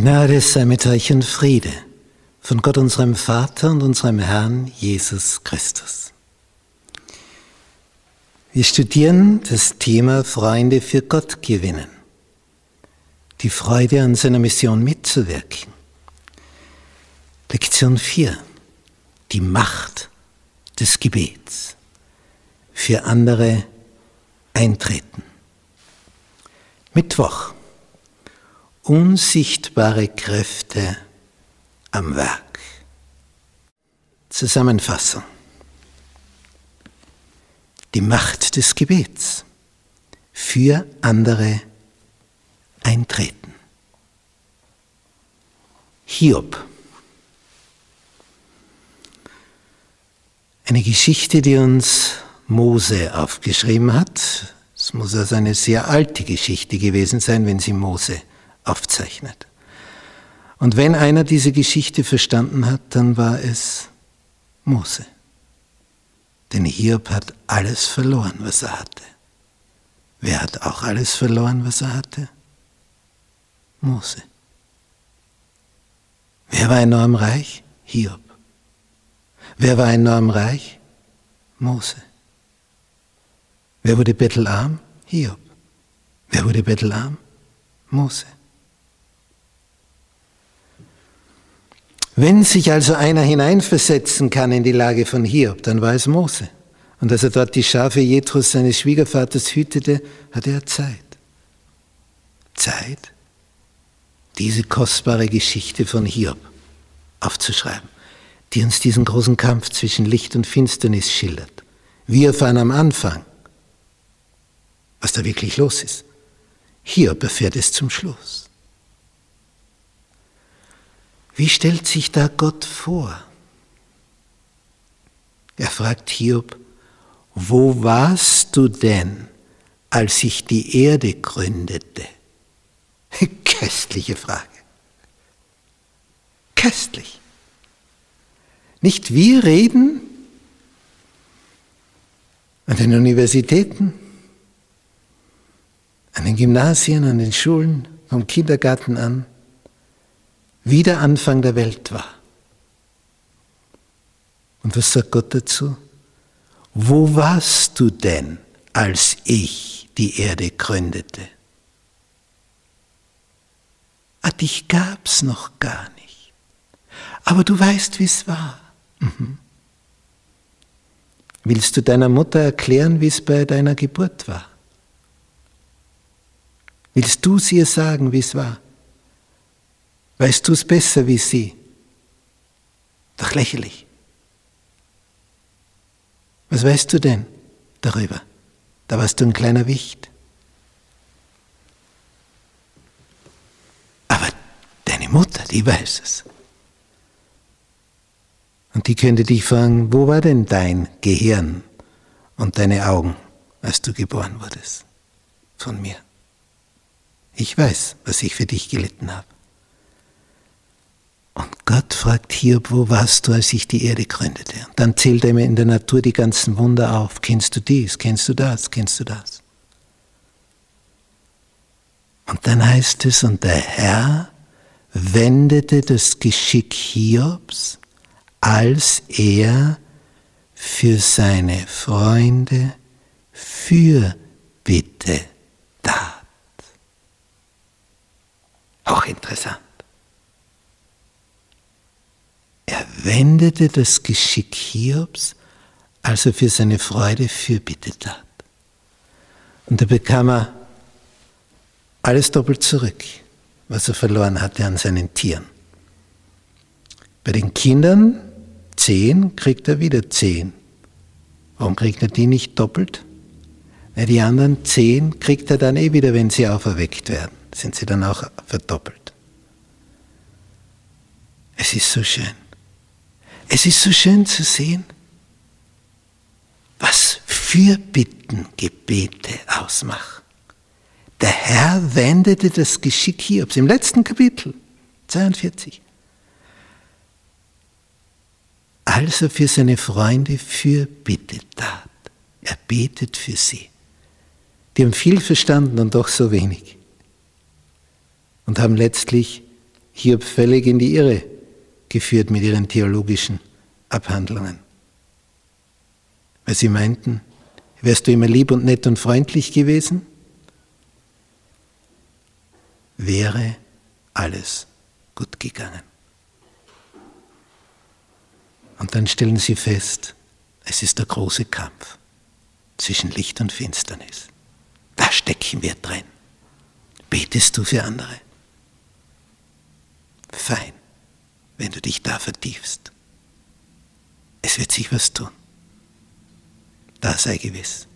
Gnade sei mit euch und Friede von Gott unserem Vater und unserem Herrn Jesus Christus. Wir studieren das Thema Freunde für Gott gewinnen, die Freude an seiner Mission mitzuwirken. Lektion 4. Die Macht des Gebets. Für andere eintreten. Mittwoch. Unsichtbare Kräfte am Werk. Zusammenfassung. Die Macht des Gebets. Für andere eintreten. Hiob. Eine Geschichte, die uns Mose aufgeschrieben hat. Es muss also eine sehr alte Geschichte gewesen sein, wenn sie Mose aufzeichnet. Und wenn einer diese Geschichte verstanden hat, dann war es Mose. Denn Hiob hat alles verloren, was er hatte. Wer hat auch alles verloren, was er hatte? Mose. Wer war enorm reich? Hiob. Wer war enorm reich? Mose. Wer wurde bettelarm? Hiob. Wer wurde bettelarm? Mose. Wenn sich also einer hineinversetzen kann in die Lage von Hiob, dann war es Mose. Und als er dort die Schafe Jethros seines Schwiegervaters hütete, hatte er Zeit. Zeit, diese kostbare Geschichte von Hiob aufzuschreiben, die uns diesen großen Kampf zwischen Licht und Finsternis schildert. Wir erfahren am Anfang, was da wirklich los ist. Hiob erfährt es zum Schluss. Wie stellt sich da Gott vor? Er fragt Hiob, wo warst du denn, als ich die Erde gründete? Köstliche Frage. Köstlich. Nicht wir reden an den Universitäten, an den Gymnasien, an den Schulen, vom Kindergarten an, wie der Anfang der Welt war. Und was sagt Gott dazu? Wo warst du denn, als ich die Erde gründete? Ah, dich gab's noch gar nicht. Aber du weißt, wie es war. Mhm. Willst du deiner Mutter erklären, wie es bei deiner Geburt war? Willst du sie ihr sagen, wie es war? Weißt du es besser wie sie? Doch lächerlich. Was weißt du denn darüber? Da warst du ein kleiner Wicht. Aber deine Mutter, die weiß es. Und die könnte dich fragen, wo war denn dein Gehirn und deine Augen, als du geboren wurdest? Von mir. Ich weiß, was ich für dich gelitten habe. Fragt Hiob, wo warst du, als ich die Erde gründete? Und dann zählt er mir in der Natur die ganzen Wunder auf. Kennst du dies? Kennst du das? Kennst du das? Und dann heißt es, und der Herr wendete das Geschick Hiobs, als er für seine Freunde Fürbitte tat. Auch interessant. Er wendete das Geschick Hiobs, als er für seine Freude Fürbitte tat. Und da bekam er alles doppelt zurück, was er verloren hatte an seinen Tieren. Bei den Kindern zehn kriegt er wieder zehn. Warum kriegt er die nicht doppelt? Weil die anderen zehn kriegt er dann eh wieder, wenn sie auferweckt werden. Sind sie dann auch verdoppelt. Es ist so schön. Es ist so schön zu sehen, was Fürbittengebete ausmachen. Der Herr wendete das Geschick Hiobs im letzten Kapitel, 42, als er für seine Freunde Fürbitte tat. Er betet für sie. Die haben viel verstanden und doch so wenig. Und haben letztlich Hiob völlig in die Irre geführt mit ihren theologischen Abhandlungen. Weil sie meinten, wärst du immer lieb und nett und freundlich gewesen, wäre alles gut gegangen. Und dann stellen sie fest, es ist der große Kampf zwischen Licht und Finsternis. Da stecken wir drin. Betest du für andere? Fein, wenn du dich da vertiefst. Es wird sich was tun. Da sei gewiss.